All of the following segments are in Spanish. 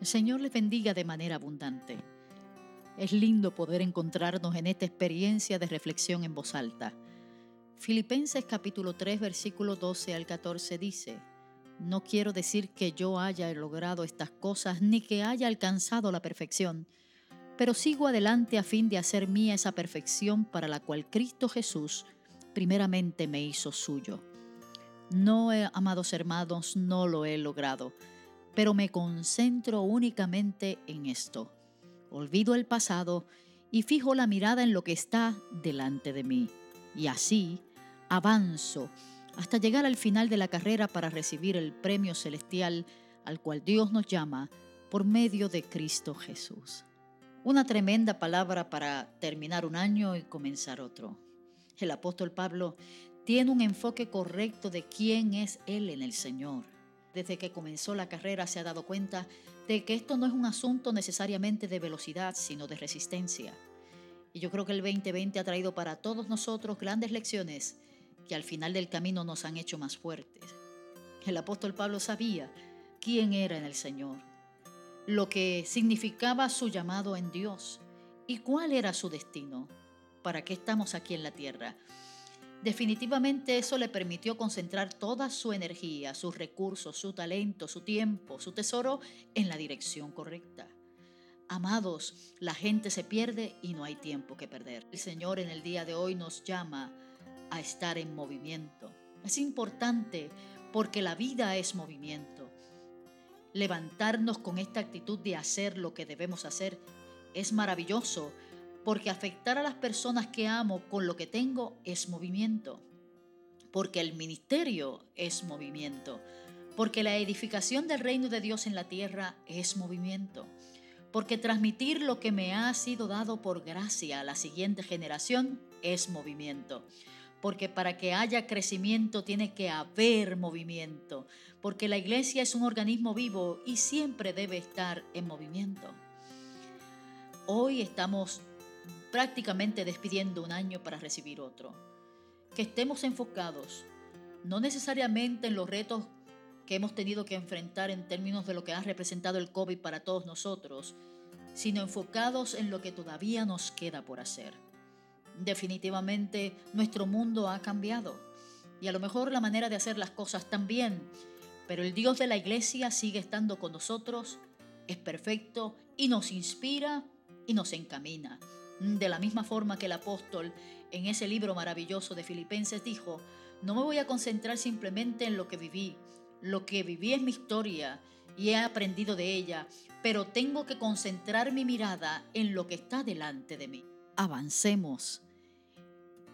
El Señor les bendiga de manera abundante. Es lindo poder encontrarnos en esta experiencia de reflexión en voz alta. Filipenses capítulo 3 versículo 12 al 14 dice, No quiero decir que yo haya logrado estas cosas ni que haya alcanzado la perfección, pero sigo adelante a fin de hacer mía esa perfección para la cual Cristo Jesús primeramente me hizo suyo. No, amados hermanos, no lo he logrado pero me concentro únicamente en esto. Olvido el pasado y fijo la mirada en lo que está delante de mí. Y así avanzo hasta llegar al final de la carrera para recibir el premio celestial al cual Dios nos llama por medio de Cristo Jesús. Una tremenda palabra para terminar un año y comenzar otro. El apóstol Pablo tiene un enfoque correcto de quién es Él en el Señor desde que comenzó la carrera se ha dado cuenta de que esto no es un asunto necesariamente de velocidad, sino de resistencia. Y yo creo que el 2020 ha traído para todos nosotros grandes lecciones que al final del camino nos han hecho más fuertes. El apóstol Pablo sabía quién era en el Señor, lo que significaba su llamado en Dios y cuál era su destino, para qué estamos aquí en la tierra. Definitivamente eso le permitió concentrar toda su energía, sus recursos, su talento, su tiempo, su tesoro en la dirección correcta. Amados, la gente se pierde y no hay tiempo que perder. El Señor en el día de hoy nos llama a estar en movimiento. Es importante porque la vida es movimiento. Levantarnos con esta actitud de hacer lo que debemos hacer es maravilloso porque afectar a las personas que amo con lo que tengo es movimiento, porque el ministerio es movimiento, porque la edificación del reino de Dios en la tierra es movimiento, porque transmitir lo que me ha sido dado por gracia a la siguiente generación es movimiento. Porque para que haya crecimiento tiene que haber movimiento, porque la iglesia es un organismo vivo y siempre debe estar en movimiento. Hoy estamos prácticamente despidiendo un año para recibir otro. Que estemos enfocados, no necesariamente en los retos que hemos tenido que enfrentar en términos de lo que ha representado el COVID para todos nosotros, sino enfocados en lo que todavía nos queda por hacer. Definitivamente nuestro mundo ha cambiado y a lo mejor la manera de hacer las cosas también, pero el Dios de la iglesia sigue estando con nosotros, es perfecto y nos inspira y nos encamina. De la misma forma que el apóstol en ese libro maravilloso de Filipenses dijo, no me voy a concentrar simplemente en lo que viví, lo que viví es mi historia y he aprendido de ella, pero tengo que concentrar mi mirada en lo que está delante de mí. Avancemos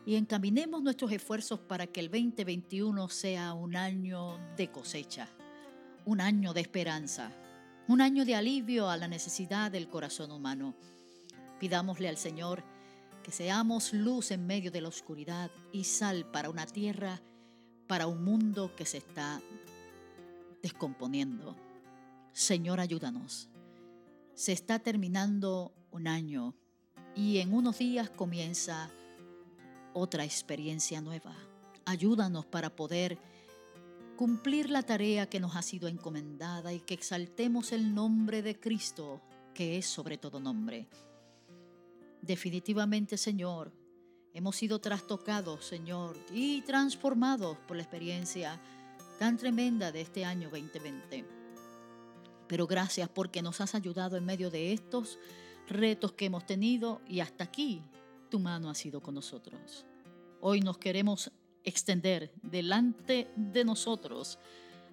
y encaminemos nuestros esfuerzos para que el 2021 sea un año de cosecha, un año de esperanza, un año de alivio a la necesidad del corazón humano Pidámosle al Señor que seamos luz en medio de la oscuridad y sal para una tierra, para un mundo que se está descomponiendo. Señor, ayúdanos. Se está terminando un año y en unos días comienza otra experiencia nueva. Ayúdanos para poder cumplir la tarea que nos ha sido encomendada y que exaltemos el nombre de Cristo, que es sobre todo nombre. Definitivamente, Señor, hemos sido trastocados, Señor, y transformados por la experiencia tan tremenda de este año 2020. Pero gracias porque nos has ayudado en medio de estos retos que hemos tenido y hasta aquí tu mano ha sido con nosotros. Hoy nos queremos extender delante de nosotros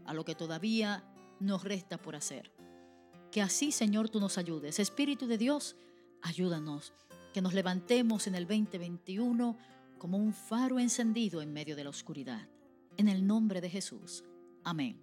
a lo que todavía nos resta por hacer. Que así, Señor, tú nos ayudes. Espíritu de Dios, ayúdanos que nos levantemos en el 2021 como un faro encendido en medio de la oscuridad. En el nombre de Jesús. Amén.